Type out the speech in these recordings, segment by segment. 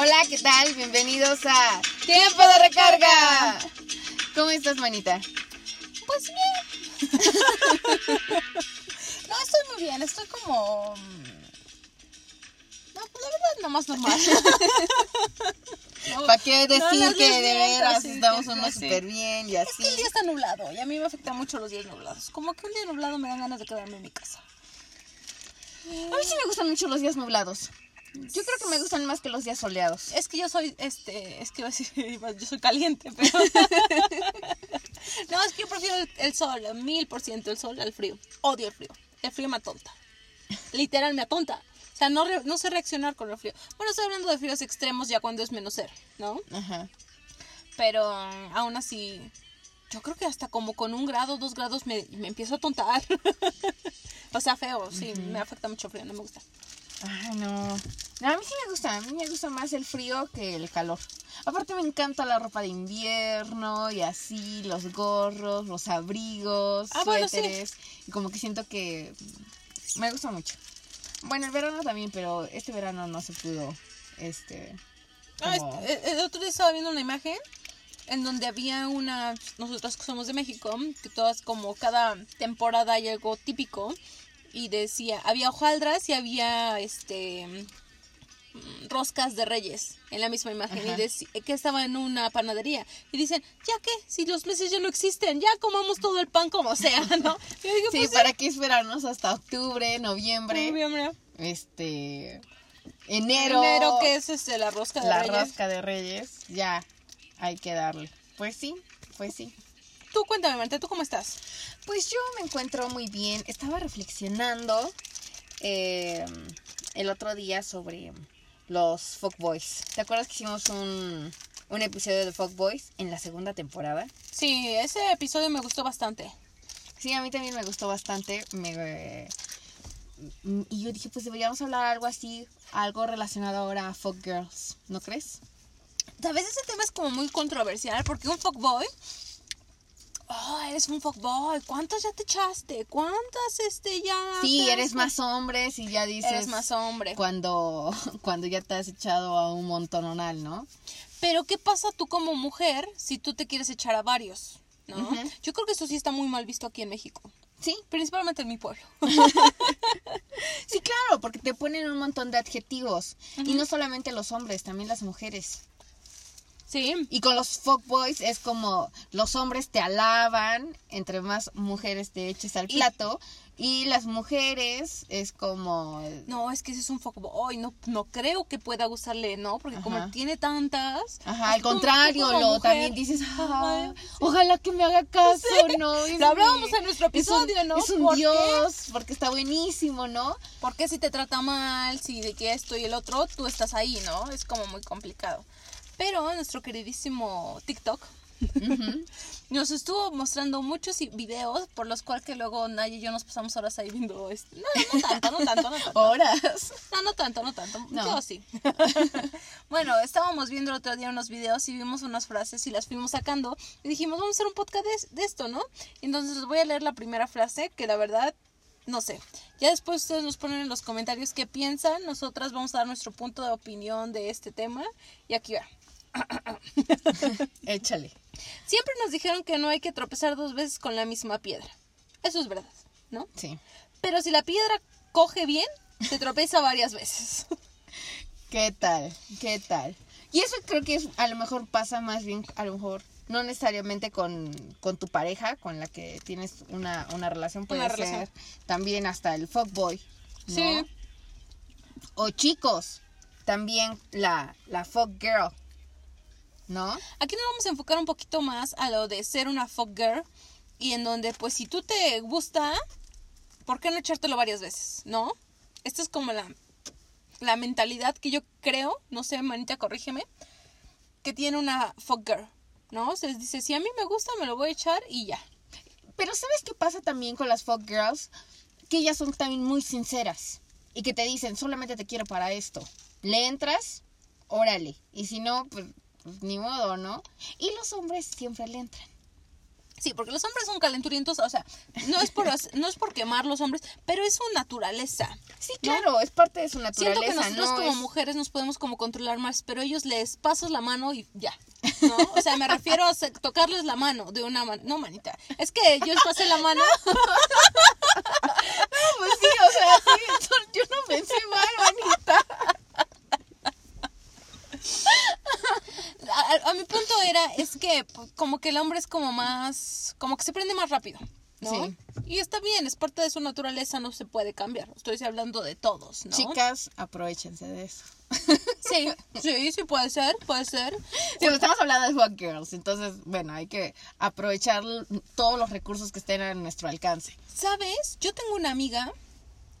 Hola, ¿qué tal? Bienvenidos a Tiempo de Recarga. ¿Cómo estás, manita? Pues bien. no, estoy muy bien. Estoy como. mm, No, pues la verdad, nomás normal. No, ¿Para qué decir no, que de veras sí, estamos sí, uno sí. súper bien y Es así? que el día está nublado y a mí me afectan mucho los días nublados. Como que un día nublado me dan ganas de quedarme en mi casa. A mí sí me gustan mucho los días nublados. Yo creo que me gustan más que los días soleados. Es que yo soy, este, es que iba a decir, yo soy caliente, pero... no, es que yo prefiero el, el sol, mil por ciento el sol al frío. Odio el frío. El frío me atonta. Literal, me atonta. O sea, no, re- no sé reaccionar con el frío. Bueno, estoy hablando de fríos extremos ya cuando es menos cero, ¿no? Ajá. Pero aún así, yo creo que hasta como con un grado, dos grados me, me empiezo a tontar. o sea, feo, sí, me afecta mucho el frío, no me gusta. Ay, no. No, A mí sí me gusta. A mí me gusta más el frío que el calor. Aparte me encanta la ropa de invierno y así, los gorros, los abrigos, Ah, bueno, sí. suéteres. Y como que siento que me gusta mucho. Bueno, el verano también, pero este verano no se pudo. Este. Ah, como- este, el, el otro día estaba viendo una imagen en donde había una, nosotros que somos de México, que todas como cada temporada hay algo típico y decía, había hojaldras y había este roscas de reyes en la misma imagen Ajá. y deci- que estaba en una panadería y dicen, ya que si los meses ya no existen, ya comamos todo el pan como sea, ¿no? Yo dije, Sí, pues, ¿para qué esperarnos hasta octubre, noviembre, noviembre, este, enero? enero que es este la rosca de la reyes. rosca de Reyes, ya hay que darle. Pues sí, pues sí. Tú cuéntame, Marta, ¿tú cómo estás? Pues yo me encuentro muy bien. Estaba reflexionando eh, el otro día sobre los Fuckboys. ¿Te acuerdas que hicimos un, un episodio de Fuckboys en la segunda temporada? Sí, ese episodio me gustó bastante. Sí, a mí también me gustó bastante. Me, eh, y yo dije, pues deberíamos hablar algo así, algo relacionado ahora a Fuck Girls, ¿no crees? A veces ese tema es como muy controversial porque un fuckboy. Eres un fuckboy. ¿Cuántos ya te echaste? ¿Cuántas este ya? Sí, eres has- más hombre si ya dices... Eres más hombre. Cuando, cuando ya te has echado a un montononal, ¿no? Pero ¿qué pasa tú como mujer si tú te quieres echar a varios? ¿No? Yo creo que eso sí está muy mal visto aquí en México. Sí, Principalmente en mi pueblo. sí, claro, porque te ponen un montón de adjetivos. Y no solamente los hombres, también las mujeres. Sí. Y con los fuckboys es como los hombres te alaban, entre más mujeres te eches al plato. Y las mujeres es como... No, es que ese es un fuckboy. No, no creo que pueda gustarle, ¿no? Porque como tiene tantas. Ajá, al contrario, lo mujer, también dices, ay, "Ah, ojalá que me haga caso, ¿no? Es Lo hablábamos en nuestro es un- episodio, ¿no? Es un ¿Por qué? dios, porque está buenísimo, ¿no? ¿Por qué si te trata mal, si de que esto y el otro, tú estás ahí, ¿no? Es como muy complicado. Pero nuestro queridísimo TikTok nos estuvo mostrando muchos videos por los cuales que luego Naya y yo nos pasamos horas ahí viendo este. No, no tanto, no tanto, no tanto. Horas. No, no tanto, no tanto. No. Yo sí. bueno, estábamos viendo el otro día unos videos y vimos unas frases y las fuimos sacando y dijimos, vamos a hacer un podcast de, de esto, ¿no? Entonces les voy a leer la primera frase que la verdad, no sé. Ya después ustedes nos ponen en los comentarios qué piensan. Nosotras vamos a dar nuestro punto de opinión de este tema. Y aquí va. Échale. Siempre nos dijeron que no hay que tropezar dos veces con la misma piedra. Eso es verdad, ¿no? Sí. Pero si la piedra coge bien, se tropieza varias veces. ¿Qué tal? ¿Qué tal? Y eso creo que es, a lo mejor pasa más bien, a lo mejor, no necesariamente con, con tu pareja, con la que tienes una, una relación, puede Una ser relación. también hasta el fuckboy, ¿no? Sí. O chicos, también la, la fuck girl, ¿no? Aquí nos vamos a enfocar un poquito más a lo de ser una fuck girl y en donde pues si tú te gusta, ¿por qué no echártelo varias veces? ¿No? Esta es como la, la mentalidad que yo creo, no sé, manita, corrígeme, que tiene una fuck girl, ¿no? Se dice, si a mí me gusta, me lo voy a echar y ya. Pero ¿sabes qué pasa también con las fuck girls? Que ellas son también muy sinceras y que te dicen, solamente te quiero para esto. Le entras, órale. Y si no, pues, pues, ni modo, ¿no? Y los hombres siempre le entran. Sí, porque los hombres son calenturientos, o sea, no es por no es por quemar los hombres, pero es su naturaleza. Sí, claro, es parte de su naturaleza, Siento que nosotros ¿no? como Es- mujeres nos podemos como controlar más, pero ellos les pasas la mano y ya. ¿No? O sea, me refiero a tocarles la mano de una mano. No, manita. Es que yo les pasé la mano. Pues sí, o sea, sí, yo no pensé mal, manita. A, mi punto era, es que pues, como que el hombre es como más, como que se prende más rápido, ¿no? Sí. Y está bien, es parte de su naturaleza, no se puede cambiar. Estoy hablando de todos, ¿no? Chicas, aprovechense de eso. Sí, sí, sí puede ser, puede ser. Sí, pues estamos hablando de Hot Girls, entonces, bueno, hay que aprovechar todos los recursos que estén a nuestro alcance. ¿Sabes? Yo tengo una amiga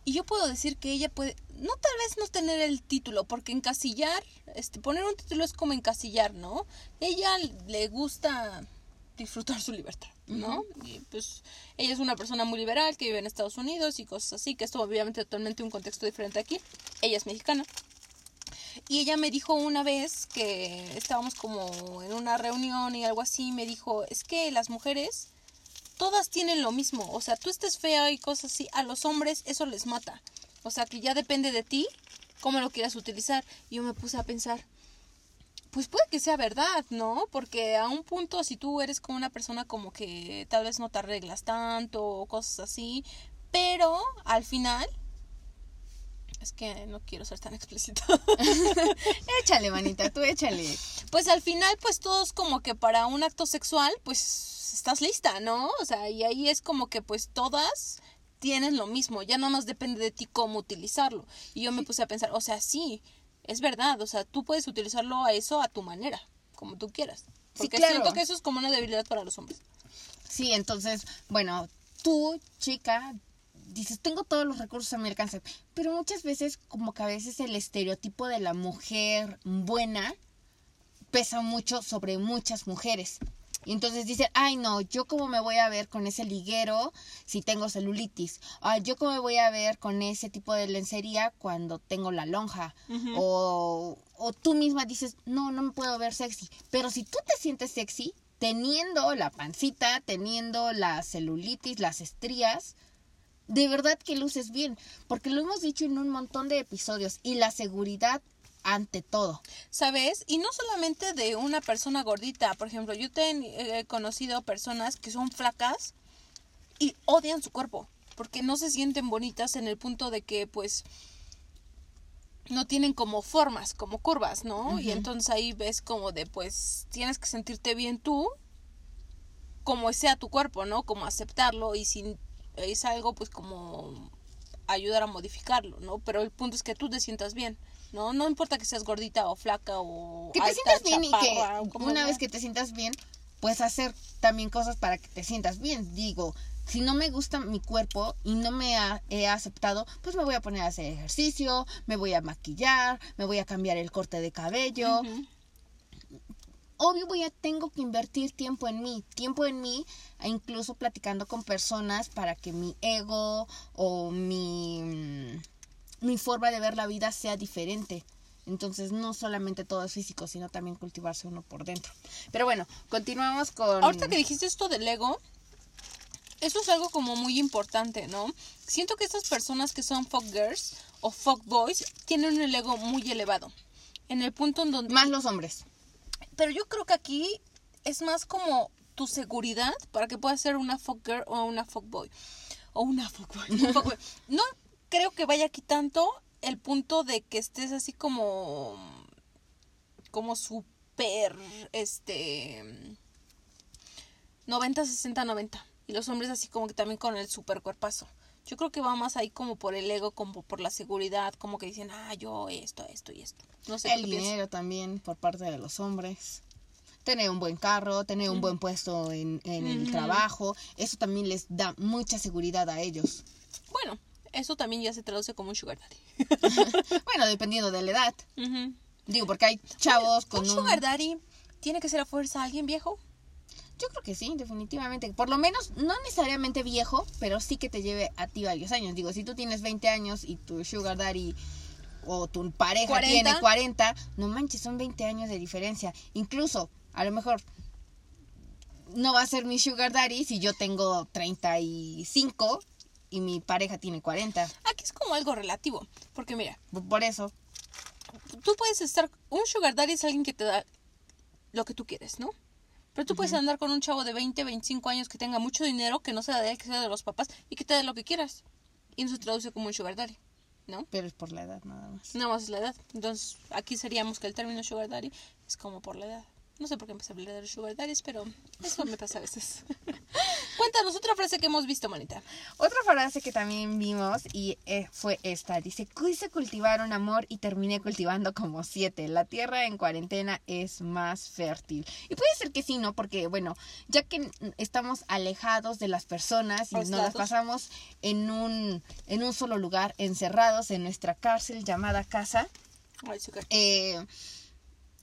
y yo puedo decir que ella puede, no tal vez no tener el título, porque encasillar, este, poner un título es como encasillar, ¿no? Ella le gusta disfrutar su libertad, ¿no? Y pues ella es una persona muy liberal que vive en Estados Unidos y cosas así, que esto obviamente totalmente un contexto diferente aquí. Ella es mexicana. Y ella me dijo una vez que estábamos como en una reunión y algo así, me dijo, es que las mujeres todas tienen lo mismo. O sea, tú estés fea y cosas así, a los hombres eso les mata. O sea, que ya depende de ti cómo lo quieras utilizar. Y yo me puse a pensar, pues puede que sea verdad, ¿no? Porque a un punto, si tú eres como una persona como que tal vez no te arreglas tanto o cosas así, pero al final... Es que no quiero ser tan explícita. Échale, manita, tú échale. pues al final, pues todos como que para un acto sexual, pues estás lista, ¿no? O sea, y ahí es como que pues todas tienen lo mismo, ya nada más depende de ti cómo utilizarlo. Y yo me puse a pensar, o sea, sí, es verdad, o sea, tú puedes utilizarlo a eso a tu manera, como tú quieras. Sí, Porque claro. siento que eso es como una debilidad para los hombres. Sí, entonces, bueno, tú, chica, dices, tengo todos los recursos a mi alcance, pero muchas veces como que a veces el estereotipo de la mujer buena pesa mucho sobre muchas mujeres. Y entonces dicen, ay no, yo cómo me voy a ver con ese liguero si tengo celulitis. Ah, yo cómo me voy a ver con ese tipo de lencería cuando tengo la lonja. o, o tú misma dices, no, no me puedo ver sexy. Pero si tú te sientes sexy, teniendo la pancita, teniendo la celulitis, las estrías, de verdad que luces bien. Porque lo hemos dicho en un montón de episodios. Y la seguridad ante todo. ¿Sabes? Y no solamente de una persona gordita. Por ejemplo, yo te- he conocido personas que son flacas y odian su cuerpo. Porque no se sienten bonitas en el punto de que, pues, no tienen como formas, como curvas, ¿no? Y entonces ahí ves como de, pues, tienes que sentirte bien tú, como sea tu cuerpo, ¿no? Como aceptarlo y si es algo, pues, como ayudar a modificarlo, ¿no? Pero el punto es que tú te sientas bien, ¿no? No importa que seas gordita o flaca o Que te alta, sientas bien y chaparra, que una sea. vez que te sientas bien, puedes hacer también cosas para que te sientas bien. Digo, si no me gusta mi cuerpo y no me ha- he aceptado, pues me voy a poner a hacer ejercicio, me voy a maquillar, me voy a cambiar el corte de cabello. Obvio voy a tengo que invertir tiempo en mí, tiempo en mí, e incluso platicando con personas para que mi ego o mi mm, mi forma de ver la vida sea diferente. Entonces, no solamente todo es físico, sino también cultivarse uno por dentro. Pero bueno, continuamos con... Ahorita que dijiste esto del ego, eso es algo como muy importante, ¿no? Siento que estas personas que son fuck girls o fuck boys tienen un ego muy elevado. En el punto en donde... Más los hombres. Pero yo creo que aquí es más como tu seguridad para que puedas ser una fuck girl o una fuck boy. O una fuck boy. un fuck boy. No creo que vaya aquí tanto el punto de que estés así como... Como súper... Este... 90, 60, 90. Y los hombres así como que también con el super cuerpazo. Yo creo que va más ahí como por el ego, como por la seguridad, como que dicen, ah, yo esto, esto y esto. No sé El piensas. dinero también por parte de los hombres. Tener un buen carro, tener un buen puesto en, en el trabajo, eso también les da mucha seguridad a ellos. Bueno, eso también ya se traduce como un sugar daddy. bueno, dependiendo de la edad. Digo, porque hay chavos con ¿Un un... sugar daddy tiene que ser a fuerza alguien viejo? Yo creo que sí, definitivamente. Por lo menos, no necesariamente viejo, pero sí que te lleve a ti varios años. Digo, si tú tienes 20 años y tu sugar daddy o tu pareja 40. tiene 40, no manches, son 20 años de diferencia. Incluso, a lo mejor, no va a ser mi sugar daddy si yo tengo 35 y mi pareja tiene 40. Aquí es como algo relativo, porque mira, Por eso, tú puedes estar, un sugar daddy es alguien que te da lo que tú quieres, ¿no? Pero tú puedes andar con un chavo de 20, 25 años que tenga mucho dinero, que no sea de él, que sea de los papás, y que te dé lo que quieras. Y no se traduce como un sugar daddy, ¿no? pero es por la edad nada más. Nada más es la edad. Entonces, aquí seríamos que el término sugar daddy es como por la edad. No sé por qué empecé a hablar de los sugar daddies, pero eso me pasa a veces. Cuéntanos otra frase que hemos visto, manita. Otra frase que también vimos y eh, fue esta. Dice, quise cultivar un amor y terminé cultivando como siete. La tierra en cuarentena es más fértil. Y puede ser que sí, ¿no? Porque, bueno, ya que estamos alejados de las personas y nos las pasamos en un, en un solo lugar, encerrados en nuestra cárcel llamada casa, Ay, eh,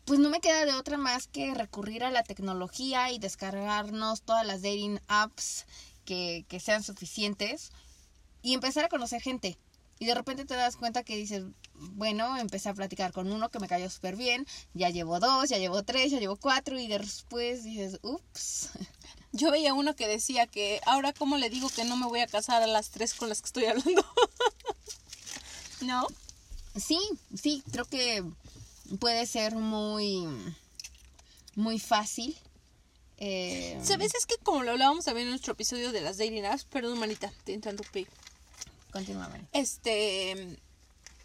pues no me queda de otra más que recurrir a la tecnología y descargarnos todas las dating apps que, que sean suficientes y empezar a conocer gente. Y de repente te das cuenta que dices, bueno, empecé a platicar con uno que me cayó súper bien, ya llevo dos, ya llevo tres, ya llevo cuatro y después dices, ups. Yo veía uno que decía que ahora cómo le digo que no me voy a casar a las tres con las que estoy hablando. ¿No? Sí, sí, creo que puede ser muy, muy fácil. Eh, ¿Sabes? Es que como lo hablábamos también en nuestro episodio de las dating apps, perdón, manita, te interrumpí. Continúa. Este,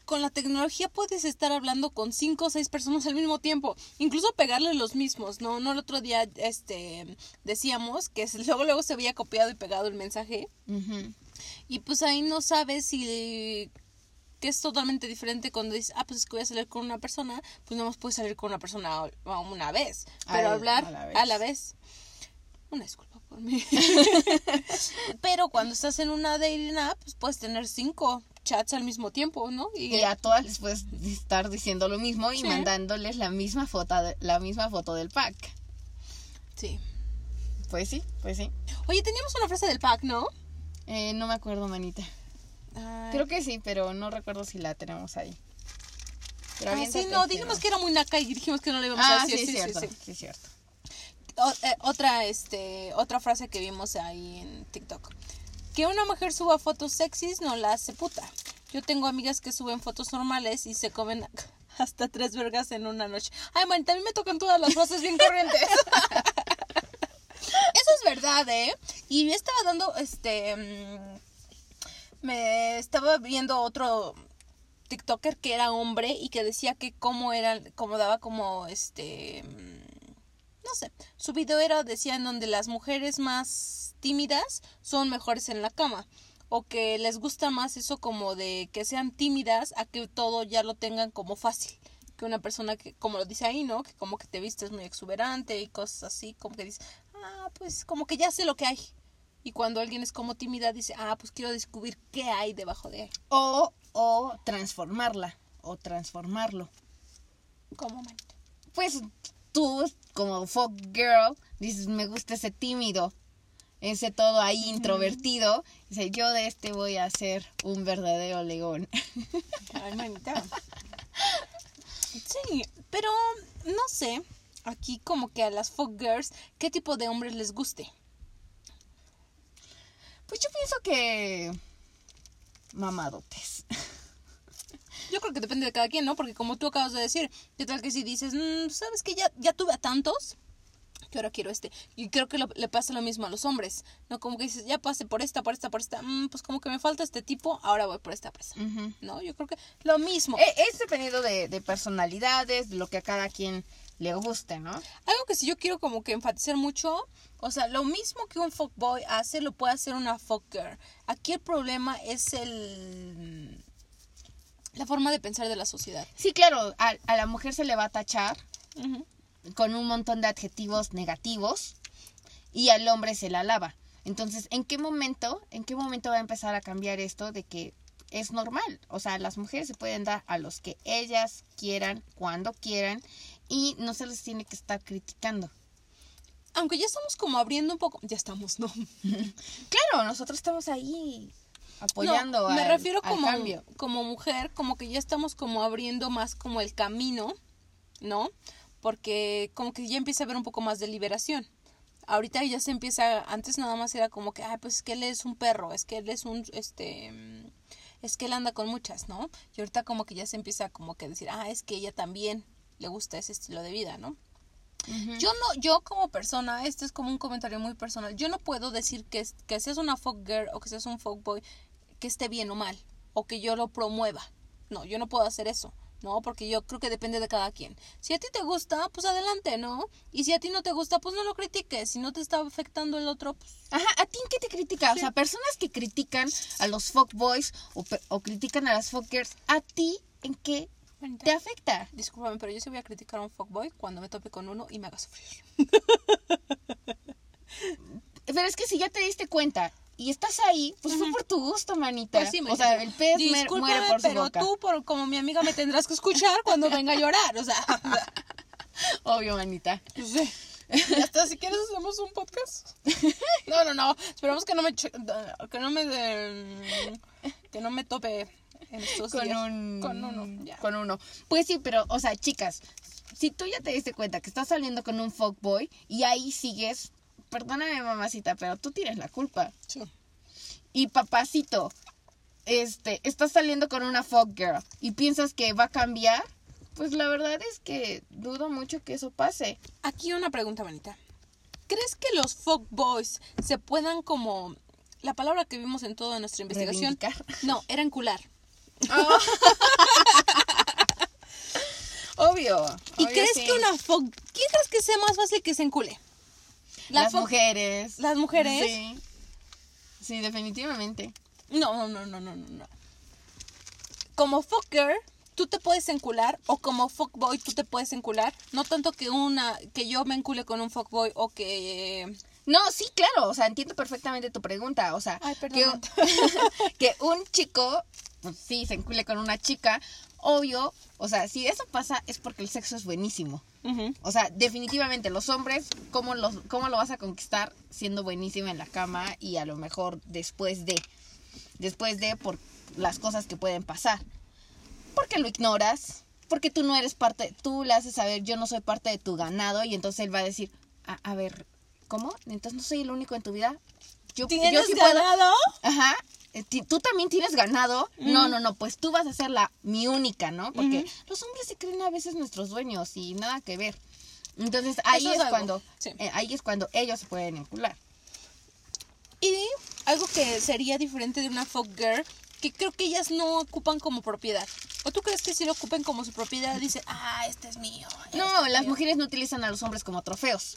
con la tecnología puedes estar hablando con cinco o seis personas al mismo tiempo, incluso pegarle los mismos, ¿no? No el otro día, este, decíamos que luego luego se había copiado y pegado el mensaje y pues ahí no sabes si que es totalmente diferente cuando dices, ah, pues es que voy a salir con una persona, pues no más puedes salir con una persona una vez, pero hablar a la vez. a la vez. Una disculpa por mí. pero cuando estás en una dating app, pues puedes tener cinco chats al mismo tiempo, ¿no? Y a todas les puedes estar diciendo lo mismo y Sí. mandándoles la misma foto, la misma foto del pack. Sí. Pues sí, pues sí. Oye, teníamos una frase del pack, ¿no? Eh, no me acuerdo, manita. Ay. Creo que sí, pero no recuerdo si la tenemos ahí. Pero Ah, sí, no, dijimos que era muy naca y dijimos que no le íbamos Ah, a sí, decir. es sí, cierto. sí, Sí, sí. es cierto. O- eh, otra, este, otra frase que vimos ahí en TikTok. Que una mujer suba fotos sexys no la hace puta. Yo tengo amigas que suben fotos normales y se comen hasta tres vergas en una noche. Ay, man, también me tocan todas las frases bien corrientes. Eso es verdad, ¿eh? Y yo estaba dando, este, mm, me estaba viendo otro TikToker que era hombre y que decía que cómo era, cómo daba como, este, mm, no sé, su video era, decía, en donde las mujeres más tímidas son mejores en la cama. O que les gusta más eso como de que sean tímidas a que todo ya lo tengan como fácil. Que una persona que, como lo dice ahí, ¿no? Que como que te vistes muy exuberante y cosas así, como que dices, ah, pues como que ya sé lo que hay. Y cuando alguien es como tímida, dice, ah, pues quiero descubrir qué hay debajo de ahí. O, o transformarla, o transformarlo. ¿Cómo, manita? Pues tú, como folk girl, dices, me gusta ese tímido, ese todo ahí introvertido. Dice, yo de este voy a ser un verdadero león. Ay, manita. Sí, pero no sé, aquí como que a las folk girls, ¿qué tipo de hombres les guste? Pues yo pienso que mamadotes. Yo creo que depende de cada quien, ¿no? Porque como tú acabas de decir, ¿qué tal que si dices, "Mm, ¿sabes que ya, ya tuve a tantos? Que ahora quiero este. Y creo que lo- le pasa lo mismo a los hombres, ¿no? Como que dices, ya pasé por esta, por esta, por esta, mm, pues como que me falta este tipo, ahora voy por esta presa. ¿No? Yo creo que lo mismo. Eh, Es dependiendo de, de personalidades, de lo que a cada quien le guste, ¿no? Algo que sí yo quiero como que enfatizar mucho, o sea, lo mismo que un fuckboy hace, lo puede hacer una fuckgirl. Aquí el problema es el la forma de pensar de la sociedad. Sí, claro, a, a la mujer se le va a tachar con un montón de adjetivos negativos y al hombre se la alaba. Entonces, ¿en qué momento, en qué momento va a empezar a cambiar esto de que es normal? O sea, las mujeres se pueden dar a los que ellas quieran, cuando quieran, y no se les tiene que estar criticando. Aunque ya estamos como abriendo un poco, ya estamos, ¿no? Claro, nosotros estamos ahí apoyando No, me al- refiero al como, cambio. como mujer, como que ya estamos como abriendo más como el camino, ¿no? Porque como que ya empieza a haber un poco más de liberación. ahorita ya se empieza, antes nada más era como que, ay, pues es que él es un perro, es que él es un, este, es que él anda con muchas, ¿no? Y ahorita como que ya se empieza como que decir, ah, es que ella también le gusta ese estilo de vida, ¿no? Yo no, yo como persona, este es como un comentario muy personal, yo no puedo decir que, que seas una folk girl o que seas un folk boy, que esté bien o mal, o que yo lo promueva. No, yo no puedo hacer eso. ¿no? Porque yo creo que depende de cada quien. Si a ti te gusta, pues adelante, ¿no? Y si a ti no te gusta, pues no lo critiques. Si no te está afectando el otro, pues... Ajá, ¿a ti en qué te critica? O sea, personas que critican a los fuckboys o, o critican a las fuckgirls, ¿a ti en qué te afecta? Discúlpame, pero yo sí voy a criticar a un fuckboy cuando me tope con uno y me haga sufrir. pero es que si ya te diste cuenta y estás ahí, pues fue por tu gusto, manita. Pues sí, o sea, el pez muere por su pero tú, por, como mi amiga, me tendrás que escuchar cuando venga a llorar, o sea. Obvio, manita. Ya está, si quieres hacemos un podcast. No, no, no. Esperamos que no me que no me que no me tope en estos con días. un con uno, ya. con uno. Pues sí, pero o sea, chicas, si tú ya te diste cuenta que estás saliendo con un fuckboy y ahí sigues perdóname mamacita, pero tú tienes la culpa. Sí. Y papacito, este, estás saliendo con una fuck girl y piensas que va a cambiar, pues la verdad es que dudo mucho que eso pase. Aquí una pregunta, manita. ¿Crees que los fuck boys se puedan como la palabra que vimos en toda nuestra investigación? Reivindicar. No, era encular. Oh. obvio. ¿Y obvio, crees sí. que una fuck... ¿Quién crees que sea más fácil que se encule? La Las mujeres. ¿Las mujeres? Sí. Sí, definitivamente. No, no, no, no, no, no. Como fucker, tú te puedes encular o como fuckboy tú te puedes encular. No tanto que una que yo me encule con un fuckboy o que No, sí, claro, o sea, entiendo perfectamente tu pregunta, o sea, Ay, que, perdón. que un chico, pues sí, se encule con una chica, obvio, o sea, si eso pasa es porque el sexo es buenísimo. O sea, definitivamente los hombres, ¿cómo, los, ¿cómo lo vas a conquistar siendo buenísima en la cama y a lo mejor después de, después de por las cosas que pueden pasar? Porque lo ignoras, porque tú no eres parte, tú le haces saber, yo no soy parte de tu ganado y entonces él va a decir, a, a ver, ¿cómo? Entonces no soy el único en tu vida. Yo, yo ¿Tienes sí puedo- ganado? Ajá. Eh, ¿Tú también tienes ganado? No, no, no, pues tú vas a ser la mi única, ¿no? Porque los hombres se creen a veces nuestros dueños y nada que ver. Entonces ahí Eso es cuando sí. eh, ahí es cuando ellos se pueden encular. Y algo que sería diferente de una folk girl, que creo que ellas no ocupan como propiedad. ¿O tú crees que si lo ocupen como su propiedad, dice, ah, este es mío? este No, es las mío"? mujeres no utilizan a los hombres como trofeos.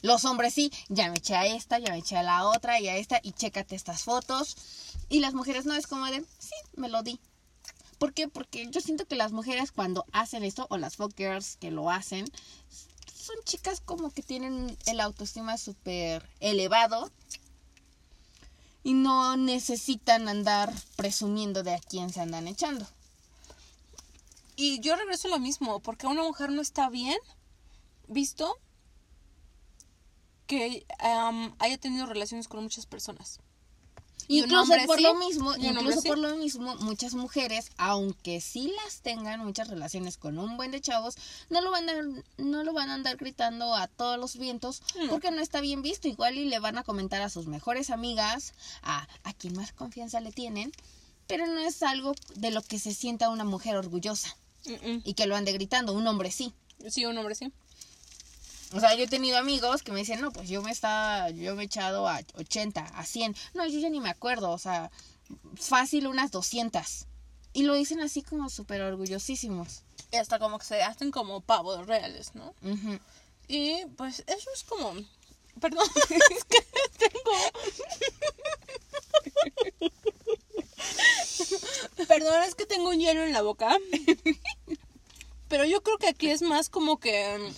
Los hombres sí, ya me eché a esta, ya me eché a la otra y a esta y chécate estas fotos. Y las mujeres no es como de, sí, me lo di. ¿Por qué? Porque yo siento que las mujeres cuando hacen esto, o las folk girls que lo hacen, son chicas como que tienen el autoestima súper elevado y no necesitan andar presumiendo de a quién se andan echando. Y yo regreso a lo mismo, porque una mujer no está bien visto que haya tenido relaciones con muchas personas. Incluso por sí, lo mismo, incluso sí. por lo mismo, muchas mujeres, aunque sí las tengan muchas relaciones con un buen de chavos, no lo van a, no lo van a andar gritando a todos los vientos Mm. porque no está bien visto. Igual y le van a comentar a sus mejores amigas, a, a quien más confianza le tienen, pero no es algo de lo que se sienta una mujer orgullosa Mm, mm. y que lo ande gritando, un hombre sí. Sí, un hombre sí. O sea, yo he tenido amigos que me dicen, no, pues yo me está, yo me he echado a 80, a 100. No, yo ya ni me acuerdo, o sea, fácil unas 200. Y lo dicen así como súper orgullosísimos. Y hasta como que se hacen como pavos reales, ¿no? Y pues eso es como... Perdón, es que tengo... Perdón, es que tengo un hielo en la boca. Pero yo creo que aquí es más como que...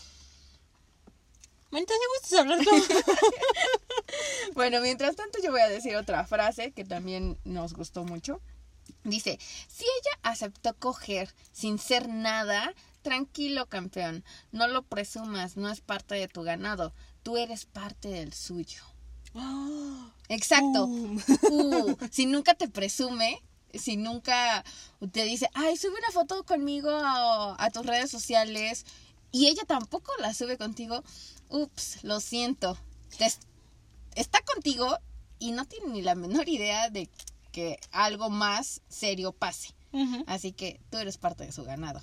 Manita, si gustas hablar como... Bueno, mientras tanto yo voy a decir otra frase que también nos gustó mucho. Dice, si ella aceptó coger sin ser nada, tranquilo campeón, no lo presumas, no es parte de tu ganado, tú eres parte del suyo. Exacto. Uh, si nunca te presume, si nunca te dice, ay, sube una foto conmigo a, a tus redes sociales y ella tampoco la sube contigo, ups, lo siento. te está contigo y no tiene ni la menor idea de que algo más serio pase. Así que tú eres parte de su ganado.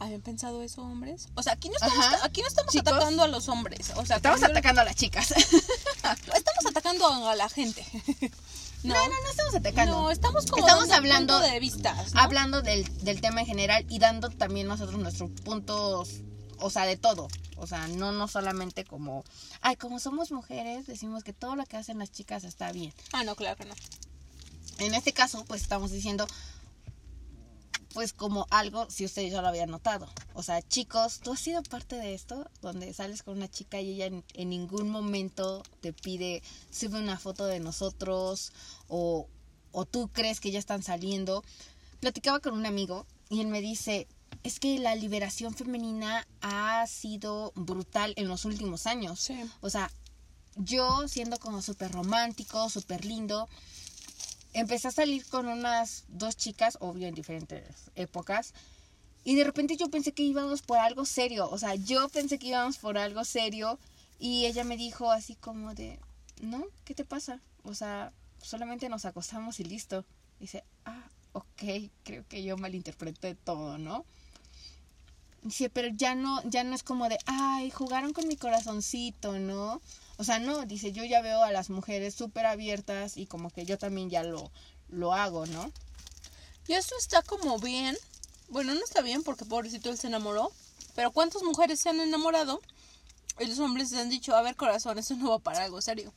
¿Habían pensado eso, hombres? O sea, aquí no estamos, Ajá. aquí no estamos Chicos. atacando a los hombres. O sea, Estamos atacando a las chicas. estamos atacando a la gente. No, No, no, no estamos atacando. no, estamos como Estamos hablando- punto de vistas, ¿no? Hablando del, del tema en general y dando también nosotros nuestros puntos, o sea, de todo. O sea, no, no solamente como, ay, como somos mujeres, decimos que todo lo que hacen las chicas está bien. Ah, no, claro que no. En este caso, pues estamos diciendo, pues como algo, si ustedes ya lo habían notado. O sea, chicos, ¿tú has sido parte de esto? Donde sales con una chica y ella en, en ningún momento te pide, sube una foto de nosotros o, o tú crees que ya están saliendo. Platicaba con un amigo y él me dice, es que la liberación femenina ha sido brutal en los últimos años. Sí. O sea, yo siendo como súper romántico, súper lindo, empecé a salir con unas dos chicas, obvio en diferentes épocas, y de repente yo pensé que íbamos por algo serio, o sea, yo pensé que íbamos por algo serio, y ella me dijo así como de, no, ¿qué te pasa? O sea, solamente nos acostamos y listo. Dice, ah, ok, creo que yo malinterpreté todo, ¿no? Dice, pero ya no, ya no es como de, ay, jugaron con mi corazoncito, ¿no? O sea, no, dice, yo ya veo a las mujeres súper abiertas y como que yo también ya lo, lo hago, ¿no? Y eso está como bien. Bueno, no está bien porque pobrecito él se enamoró. Pero ¿cuántas mujeres se han enamorado? Y los hombres les han dicho, a ver corazón, eso no va para algo serio.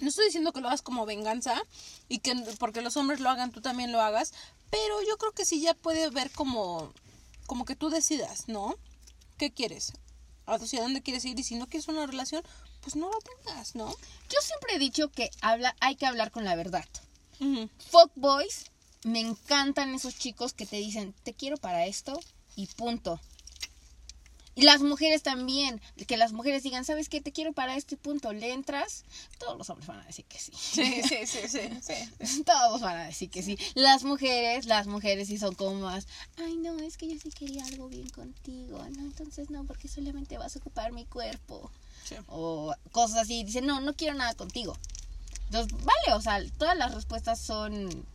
No estoy diciendo que lo hagas como venganza y que porque los hombres lo hagan, tú también lo hagas. Pero yo creo que sí ya puede ver como, como que tú decidas, ¿no? ¿Qué quieres? ¿Hacia dónde quieres ir? Y si no quieres una relación, pues no la tengas, ¿no? Yo siempre he dicho que habla, hay que hablar con la verdad. Fuck boys, me encantan esos chicos que te dicen, te quiero para esto y punto. Y las mujeres también, que las mujeres digan, ¿sabes qué? Te quiero para esto y punto. ¿Le entras? Todos los hombres van a decir que sí. Sí, sí, sí, sí, sí. Todos van a decir que sí. Las mujeres, las mujeres sí son como más, ay no, es que yo sí quería algo bien contigo, no, entonces no, porque solamente vas a ocupar mi cuerpo. Sí. O cosas así, dicen, no, no quiero nada contigo. Entonces, vale, o sea, todas las respuestas son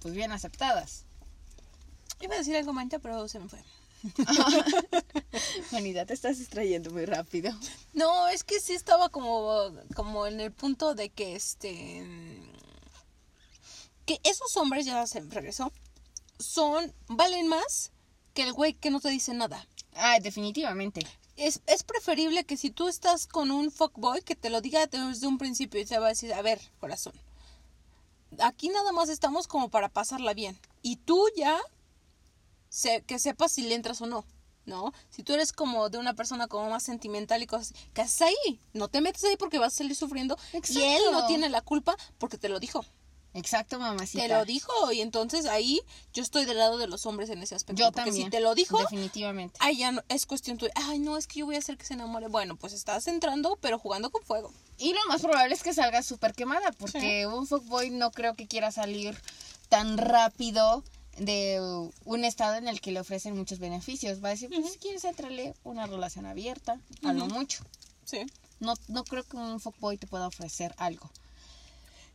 pues bien aceptadas. Iba a decir algo mancha, pero se me fue. Juanita, te estás distrayendo muy rápido. No, es que sí estaba como, como en el punto de que este que esos hombres ya se regresó son valen más que el güey que no te dice nada. Ah, definitivamente. Es, es preferible que si tú estás con un fuckboy que te lo diga desde un principio y te va a decir, a ver, corazón, aquí nada más estamos como para pasarla bien. Y tú ya se- que sepas si le entras o no, ¿no? Si tú eres como de una persona como más sentimental y cosas, así, ¿qué haces ahí? No te metes ahí porque vas a salir sufriendo. Y él no tiene la culpa porque te lo dijo. Exacto, mamacita. Te lo dijo y entonces ahí yo estoy del lado de los hombres en ese aspecto. Yo porque también. si te lo dijo, Definitivamente. Ay, ya no, es cuestión tuya. Ay, no, es que yo voy a hacer que se enamore. Bueno, pues estás entrando, pero jugando con fuego. Y lo más probable es que salga súper quemada, porque un fuckboy no creo que quiera salir tan rápido de un estado en el que le ofrecen muchos beneficios. Va a decir, pues si quieres entrarle una relación abierta, a lo mucho. Sí. No, no creo que un fuckboy te pueda ofrecer algo.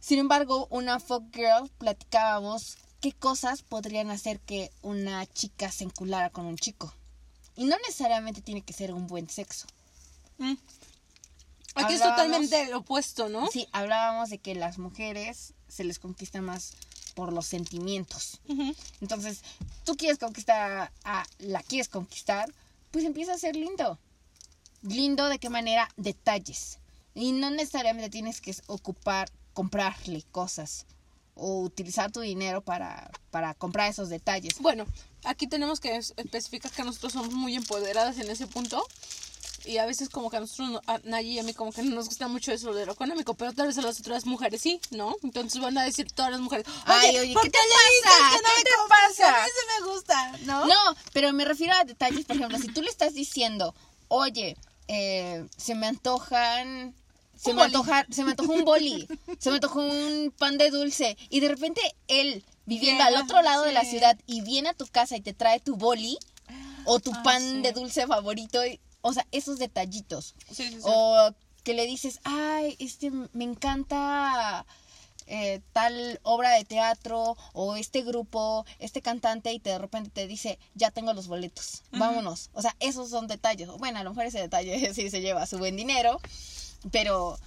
Sin embargo, una fuckgirl platicábamos qué cosas podrían hacer que una chica se enculara con un chico. Y no necesariamente tiene que ser un buen sexo. Mm. Aquí es totalmente el opuesto, ¿no? Sí, hablábamos de que las mujeres se les conquista más por los sentimientos. Entonces, tú quieres conquistar a la quieres conquistar, pues empieza a ser lindo. Lindo de qué manera? Detalles. Y no necesariamente tienes que ocupar, comprarle cosas o utilizar tu dinero para, para comprar esos detalles. Bueno, aquí tenemos que es- especificar que nosotros somos muy empoderadas en ese punto. Y a veces como que a nosotros, no- a Nayi y a mí como que no nos gusta mucho eso de lo económico, pero tal vez a las otras mujeres sí, ¿no? Entonces van a decir todas las mujeres, oye, Ay, oye, ¿por ¿qué te pasa? que no ¿Qué te pasa? A mí sí me gusta, ¿no? No, pero me refiero a detalles, por ejemplo, si tú le estás diciendo, oye, eh, se me antojan, se me boli. antoja, se me antojó un boli, se me antojó un pan de dulce, y de repente él, viviendo al otro lado de la ciudad, y viene a tu casa y te trae tu boli, o tu Ah, pan sí. de dulce favorito, y- o sea, esos detallitos. Sí. O que le dices, ay, este, me encanta eh, tal obra de teatro o este grupo, este cantante y te, de repente te dice, ya tengo los boletos, vámonos. O sea, esos son detalles. Bueno, a lo mejor ese detalle sí se lleva su buen dinero, pero,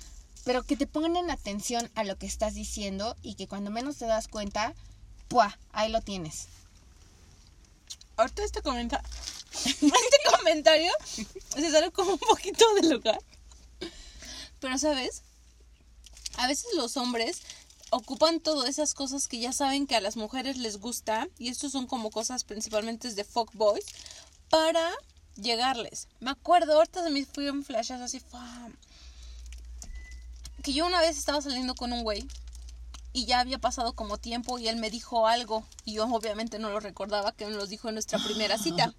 pero que te pongan en atención a lo que estás diciendo y que cuando menos te das cuenta, ¡pua! Ahí lo tienes. Ahorita este comentario, este comentario se sale como un poquito del lugar. Pero, ¿sabes? A veces los hombres ocupan todas esas cosas que ya saben que a las mujeres les gusta, y estos son como cosas principalmente de folk boys, para llegarles. Me acuerdo, ahorita se me fui en flashes así. Que yo una vez estaba saliendo con un güey y ya había pasado como tiempo y él me dijo algo y yo obviamente no lo recordaba que lo dijo en nuestra primera cita.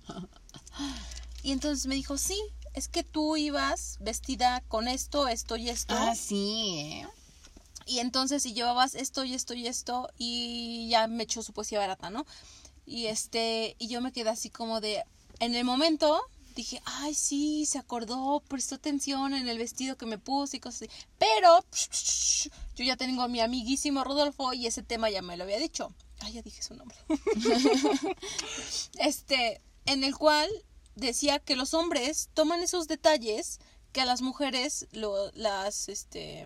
Y entonces me dijo, sí, es que tú ibas vestida con esto, esto y esto. Ah, sí. ¿eh? Y entonces si llevabas esto y esto y esto y ya me echó su poesía barata, ¿no? Y este, y yo me quedé así como de, en el momento dije, ay, sí, se acordó, prestó atención en el vestido que me puse y cosas así. Pero yo ya tengo a mi amiguísimo Rodolfo y ese tema ya me lo había dicho. Ay, ya dije su nombre. este, en el cual decía que los hombres toman esos detalles que a las mujeres lo, las, este,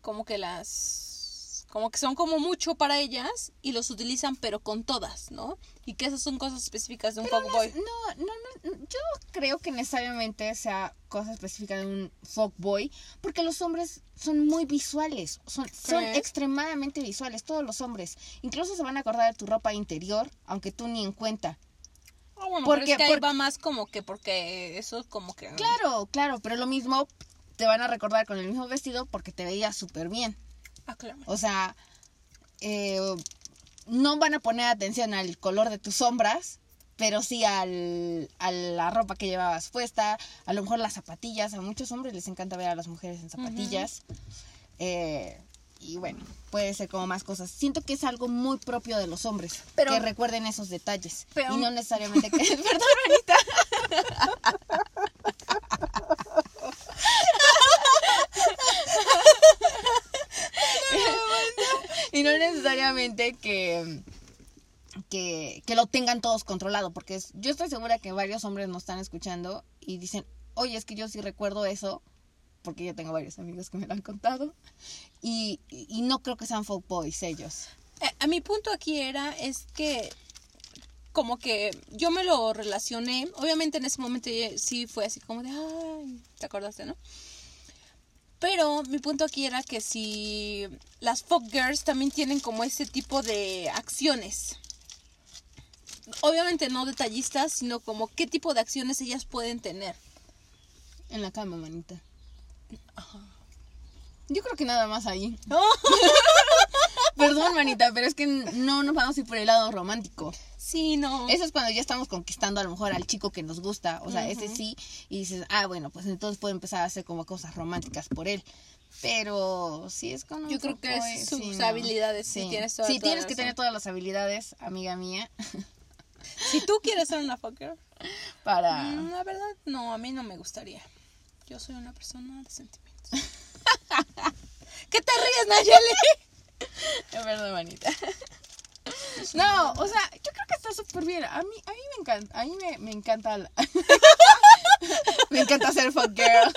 como que las como que son como mucho para ellas y los utilizan pero con todas, ¿no? Y que esas son cosas específicas de un fuckboy. No, no, no, yo creo que necesariamente sea cosa específica de un fuckboy, porque los hombres son muy visuales, son, son extremadamente visuales, todos los hombres. Incluso se van a acordar de tu ropa interior, aunque tú ni en cuenta. Ah, bueno, porque, pero es que ahí va más como que porque eso como que... Claro, claro, pero lo mismo te van a recordar con el mismo vestido porque te veías súper bien. Ah, claro. O sea, eh, no van a poner atención al color de tus sombras, pero sí al, a la ropa que llevabas puesta, a lo mejor las zapatillas. A muchos hombres les encanta ver a las mujeres en zapatillas. Eh, y bueno, puede ser como más cosas. Siento que es algo muy propio de los hombres, pero, que recuerden esos detalles. y no necesariamente que... Perdón, Anita. no necesariamente que, que, que, lo tengan todos controlado, porque yo estoy segura que varios hombres nos están escuchando y dicen, oye, es que yo sí recuerdo eso, porque yo tengo varios amigos que me lo han contado, y, y no creo que sean folk boys ellos. Eh, a mi punto aquí era, es que como que yo me lo relacioné, obviamente en ese momento sí fue así como de, ay, ¿te acordaste, no? Pero mi punto aquí era que si las folk girls también tienen como ese tipo de acciones. Obviamente no detallistas, sino como qué tipo de acciones ellas pueden tener. En la cama, manita. Ajá. Yo creo que nada más ahí. Perdón, manita, pero es que no nos vamos a ir por el lado romántico. Sí, no. Eso es cuando ya estamos conquistando a lo mejor al chico que nos gusta. O sea, ese sí. Y dices, ah, bueno, pues entonces puedo empezar a hacer como cosas románticas por él. Pero sí es con Yo creo que es sus habilidades. Sí, tienes Sí, tienes que tener todas las habilidades, amiga mía. Si tú quieres ser una fucker. Para. Mm, la verdad, no, a mí no me gustaría. Yo soy una persona de sentimientos. ¿Qué te ríes, Nayeli? Es verdad, manita. No, o sea, yo creo que está súper bien. A mí, a mí me encanta, a mí me, me encanta. me encanta ser fuck girl.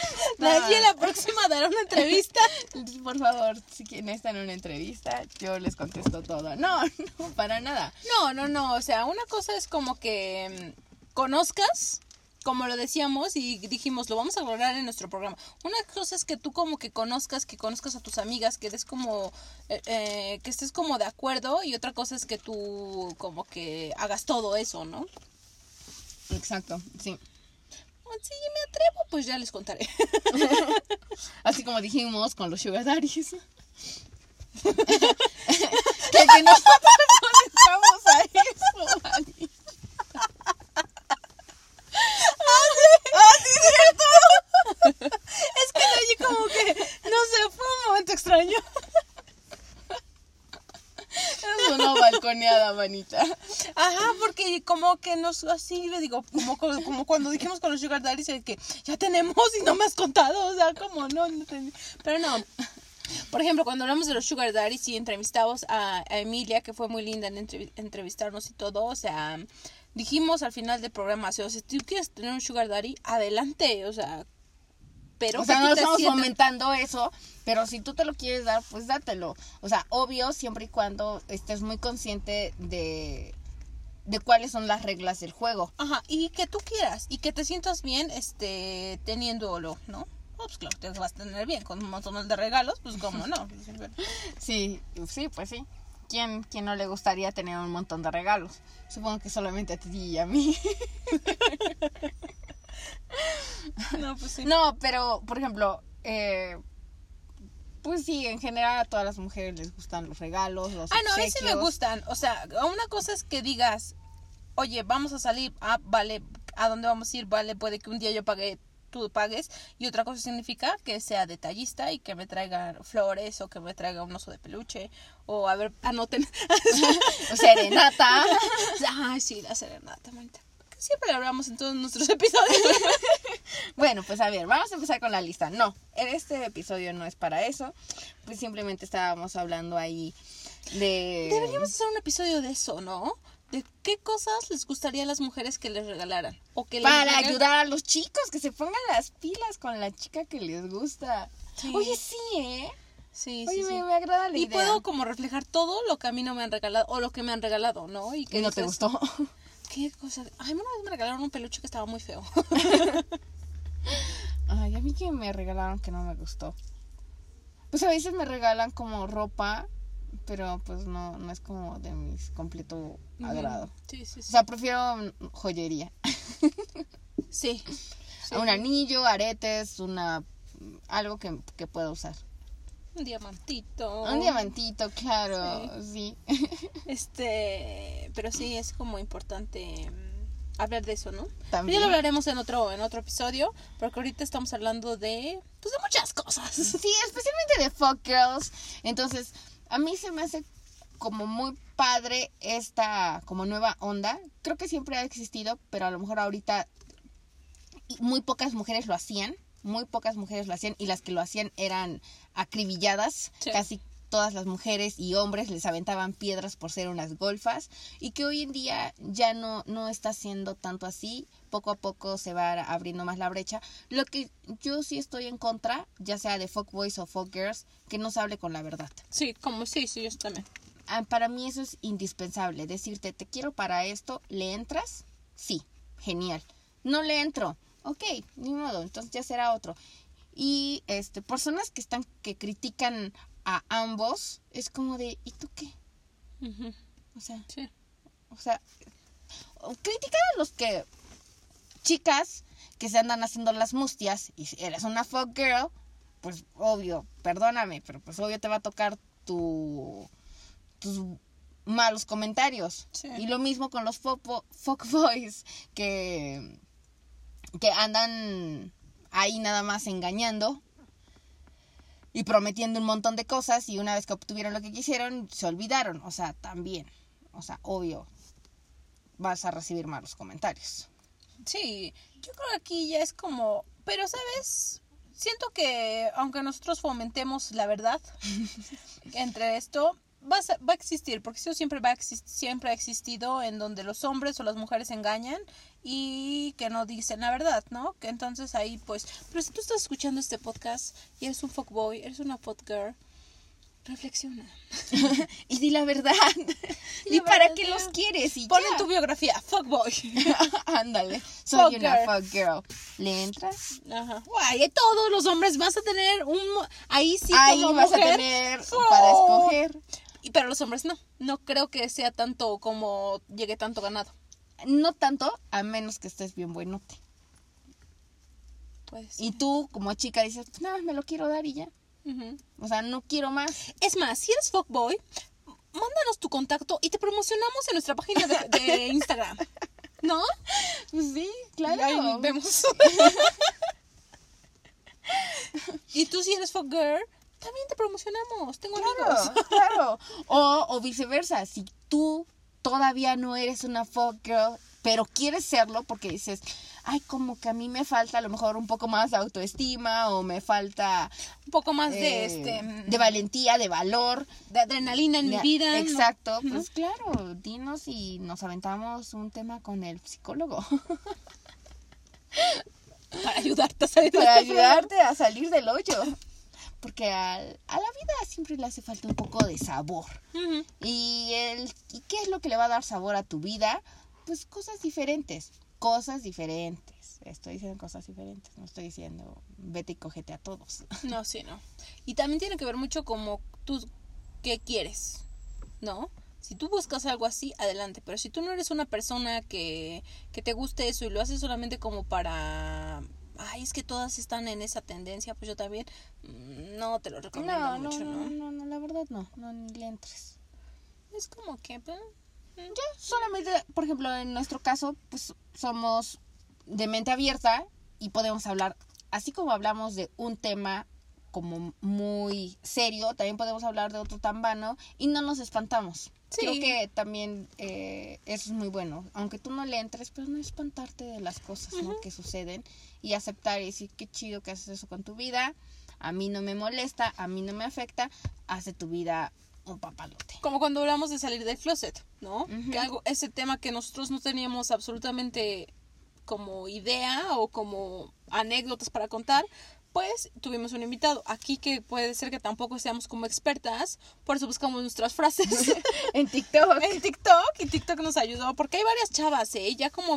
Nadie la próxima dará una entrevista. Por favor, si quieren estar en una entrevista, yo les contesto todo. No, no, para nada. No, no, no. O sea, una cosa es como que mm, conozcas como lo decíamos y dijimos, lo vamos a lograr en nuestro programa. Una cosa es que tú como que conozcas, que conozcas a tus amigas, que des como, eh, eh, que estés como de acuerdo y otra cosa es que tú como que hagas todo eso, ¿no? Exacto, sí. Si me atrevo, pues ya les contaré. Así como dijimos con los sugar daddies. que, que nosotros no a eso, ¡Ah, sí, cierto! es que allí como que, no sé, fue un momento extraño. Es una balconeada, manita. Ajá, porque como que nos, así le digo, como, como cuando dijimos con los Sugar Daddies, el que ya tenemos y no me has contado, o sea, como no, no ten- pero no. Por ejemplo, cuando hablamos de los Sugar Daddies y entrevistamos a, a Emilia, que fue muy linda en entrev- entrevistarnos y todo, o sea, dijimos al final del programa, o sea, si tú quieres tener un Sugar Daddy, adelante, o sea, pero o sea, no estamos sientas- fomentando eso, pero si tú te lo quieres dar, pues dátelo. O sea, obvio, siempre y cuando estés muy consciente de, de cuáles son las reglas del juego. Ajá, y que tú quieras, y que te sientas bien, este, teniéndolo, ¿no? Pues claro, te vas a tener bien con un montón de regalos, pues cómo no. Sí, sí, pues sí. ¿Quién, ¿Quién no le gustaría tener un montón de regalos? Supongo que solamente a ti y a mí. No, pues sí. No, pero, por ejemplo, eh, pues sí, en general a todas las mujeres les gustan los regalos, los Ah, no, a mí sí me gustan. O sea, una cosa es que digas, oye, vamos a salir, ah, vale, ¿a dónde vamos a ir? Vale, puede que un día yo pague, tú pagues. Y otra cosa significa que sea detallista y que me traigan flores o que me traiga un oso de peluche. O, a ver, anoten. O serenata. Ay, sí, la serenata, manita. Siempre la hablamos en todos nuestros episodios. Bueno, pues a ver, vamos a empezar con la lista. No, este episodio no es para eso. Pues simplemente estábamos hablando ahí de... Deberíamos hacer un episodio de eso, ¿no? De qué cosas les gustaría a las mujeres que les regalaran. O que les Para regalen- ayudar a los chicos que se pongan las pilas con la chica que les gusta. Sí. Oye, sí, ¿eh? Sí, Oye, sí, sí. me, me agrada la Y idea. puedo como reflejar todo lo que a mí no me han regalado o lo que me han regalado, ¿no? Y que ¿Y no te gustó? ¿Qué cosa? Ay, una vez me regalaron un peluche que estaba muy feo. Ay, a mí que me regalaron que no me gustó. Pues a veces me regalan como ropa, pero pues no, no es como de mis completo agrado. Sí, sí, O sí. sea, prefiero mm, joyería. sí. Sí. Un anillo, aretes, una algo que, que pueda usar. Un diamantito. Un diamantito, claro, sí. Este, pero sí es como importante mm, hablar de eso, ¿no? También. Ya lo hablaremos en otro en otro episodio, porque ahorita estamos hablando de pues de muchas cosas. Sí, especialmente de fuck girls. Entonces, a mí se me hace como muy padre esta como nueva onda. Creo que siempre ha existido, pero a lo mejor ahorita muy pocas mujeres lo hacían. Muy pocas mujeres lo hacían y las que lo hacían eran acribilladas. Sí. Casi todas las mujeres y hombres les aventaban piedras por ser unas golfas y que hoy en día ya no, no está siendo tanto así. Poco a poco se va abriendo más la brecha. Lo que yo sí estoy en contra, ya sea de fuckboys o fuckgirls, que no se hable con la verdad. Sí, como sí, sí, yo también. Ah, Para mí eso es indispensable. Decirte, te quiero para esto, ¿le entras? Sí, genial. No le entro. Ok, ni modo, entonces ya será otro. Y este, personas que están, que critican a ambos, es como de, ¿y tú qué? O sea, Sí. o sea, criticar a los que, chicas que se andan haciendo las mustias y si eres una fuck girl, pues obvio, perdóname, pero pues obvio te va a tocar tu, tus malos comentarios. Sí. Y lo mismo con los fuck, fuck boys que, que andan ahí nada más engañando y prometiendo un montón de cosas y una vez que obtuvieron lo que quisieron se olvidaron. O sea, también, o sea, obvio, vas a recibir malos comentarios. Sí, yo creo que aquí ya es como, pero sabes, siento que aunque nosotros fomentemos la verdad entre esto, va a, va a existir, porque eso siempre va a siempre ha existido en donde los hombres o las mujeres engañan y que no dicen la verdad, ¿no? Que entonces ahí pues, pero si tú estás escuchando este podcast y eres un fuckboy, eres una fuckgirl, reflexiona. y di la verdad. Di ¿Y la para verdad, qué los quieres? Y Pon en tu biografía, fuckboy. Ándale, soy Fuck una girl. fuck girl. ¿Le entras? Ajá. Guay, todos los hombres vas a tener un ahí sí Ahí como vas mujer, a tener para escoger. Y pero los hombres no. No creo que sea tanto como llegue tanto ganado. No tanto, a menos que estés bien buenote. Pues. Y tú, como chica, dices, pues nada, me lo quiero dar y ya. O sea, no quiero más. Es más, si eres fuckboy, mándanos tu contacto y te promocionamos en nuestra página de, de Instagram. ¿No? Pues sí, Y ahí vemos. y tú si eres fuckgirl, también te promocionamos, tengo Claro, amigos. claro. O, o viceversa, si tú todavía no eres una fuck girl, pero quieres serlo porque dices, ay, como que a mí me falta a lo mejor un poco más de autoestima o me falta Un poco más de eh, este de valentía, de valor. de adrenalina en mi vida. Exacto, pues claro, dinos y nos aventamos un tema con el psicólogo Para ayudarte a salir para este ayudarte a salir del hoyo. Porque al- a la vida siempre le hace falta un poco de sabor. ¿Y, el, ¿Y qué es lo que le va a dar sabor a tu vida? Pues cosas diferentes, cosas diferentes. Estoy diciendo cosas diferentes, no estoy diciendo vete y cógete a todos. No, sí, no. Y también tiene que ver mucho como tú qué quieres, ¿no? Si tú buscas algo así, adelante. Pero si tú no eres una persona que, que te guste eso y lo haces solamente como para... Ay, es que todas están en esa tendencia, pues yo también. mm, No te lo recomiendo No, no, mucho, no, ¿no? no, no, la verdad no, no ni le entres. Es como que... pues, Yo solamente, por ejemplo, en nuestro caso, pues somos de mente abierta y podemos hablar, así como hablamos de un tema como muy serio, también podemos hablar de otro tan vano y no nos espantamos. Sí. Creo que también eh, eso es muy bueno, aunque tú no le entres, pero no espantarte de las cosas ¿no? que suceden y aceptar y decir qué chido que haces eso con tu vida, a mí no me molesta, a mí no me afecta, hace tu vida un papalote. como cuando hablamos de salir del closet, ¿no? Que algo, ese tema que nosotros no teníamos absolutamente como idea o como anécdotas para contar, pues tuvimos un invitado aquí que puede ser que tampoco seamos como expertas, por eso buscamos nuestras frases En TikTok. en TikTok y TikTok nos ayudó porque hay varias chavas, ¿eh? Ya como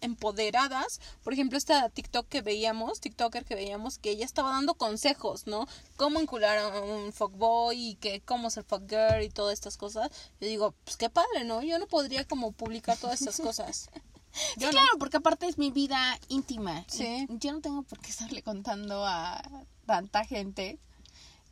empoderadas, por ejemplo, esta TikTok que veíamos, TikToker que veíamos, que ella estaba dando consejos, ¿no? Cómo encular a un fuckboy y que cómo ser fuckgirl y todas estas cosas. Yo digo, pues qué padre, ¿no? Yo no podría como publicar todas estas cosas. Yo Sí, no. claro, porque aparte es mi vida íntima. Sí. Yo no tengo por qué estarle contando a tanta gente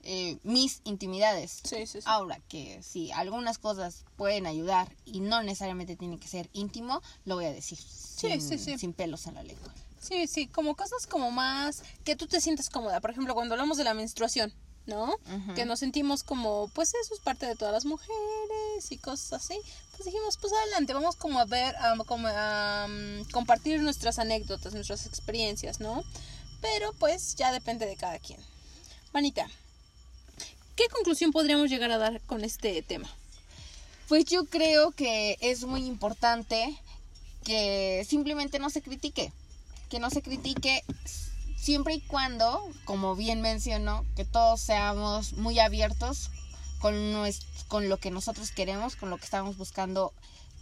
eh, mis intimidades. Sí, sí, sí. Ahora que si algunas cosas pueden ayudar y no necesariamente tiene que ser íntimo, lo voy a decir sin, sí, sí. sin pelos en la lengua. Sí, sí, como cosas como más que tú te sientes cómoda. Por ejemplo, cuando hablamos de la menstruación, ¿no? Que nos sentimos como, pues eso es parte de todas las mujeres y cosas así. Pues dijimos, pues adelante, vamos como a ver, a, como a mm, compartir nuestras anécdotas, nuestras experiencias, ¿no? Pero pues ya depende de cada quien. Manita, ¿qué conclusión podríamos llegar a dar con este tema? Pues yo creo que es muy importante que simplemente no se critique, que no se critique siempre y cuando, como bien mencionó, que todos seamos muy abiertos con, con lo que nosotros queremos, con lo que estamos buscando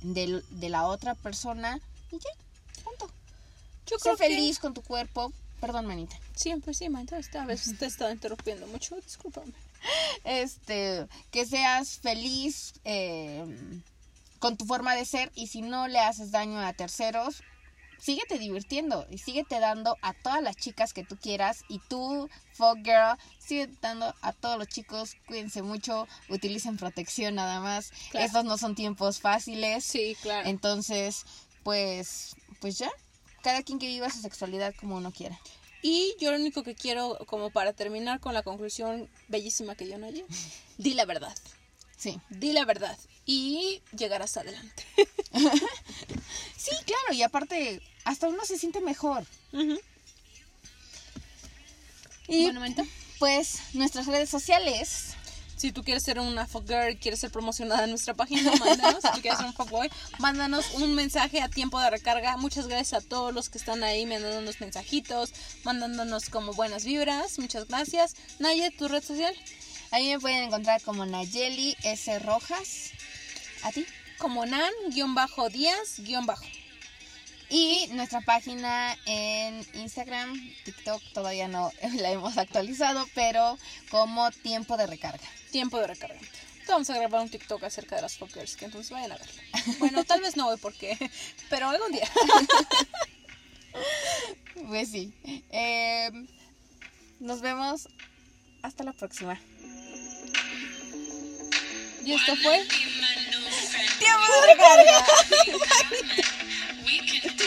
de, la otra persona y ya, punto. Yo Sé creo que- feliz con tu cuerpo. Perdón, manita. Siempre, sí, manita, esta vez te he estado interrumpiendo mucho, discúlpame. este, que seas feliz eh, con tu forma de ser y si no le haces daño a terceros, síguete divirtiendo y síguete dando a todas las chicas que tú quieras y tú, fuck girl, sigue dando a todos los chicos, cuídense mucho, utilicen protección nada más. Claro. Estos no son tiempos fáciles. Sí, claro. Entonces, pues, pues ya, cada quien que viva su sexualidad como uno quiera. Y yo lo único que quiero, como para terminar con la conclusión bellísima que dio Naye, di la verdad. Sí. Di la verdad. Y llegarás adelante. Sí, claro, y aparte, hasta uno se siente mejor. Y Bueno, manita, pues nuestras redes sociales. si tú quieres ser una fuckgirl, quieres ser promocionada en nuestra página, mándanos. si tú quieres ser un fuckboy, mándanos un mensaje a tiempo de recarga. Muchas gracias a todos los que están ahí mandándonos mensajitos, mandándonos como buenas vibras. Muchas gracias. Naye, tu red social, Ahí me pueden encontrar como Nayeli S. Rojas. ¿A ti? Como nan-díaz-. Y nuestra página en Instagram, TikTok, todavía no la hemos actualizado, pero como tiempo de recarga. Tiempo de recarga. Vamos a grabar un TikTok acerca de las fuckers, que entonces vayan a verlo. Bueno, tal vez no hoy porque, pero algún día. Pues sí. Eh, nos vemos. Hasta la próxima. Y esto fue Tiempo de it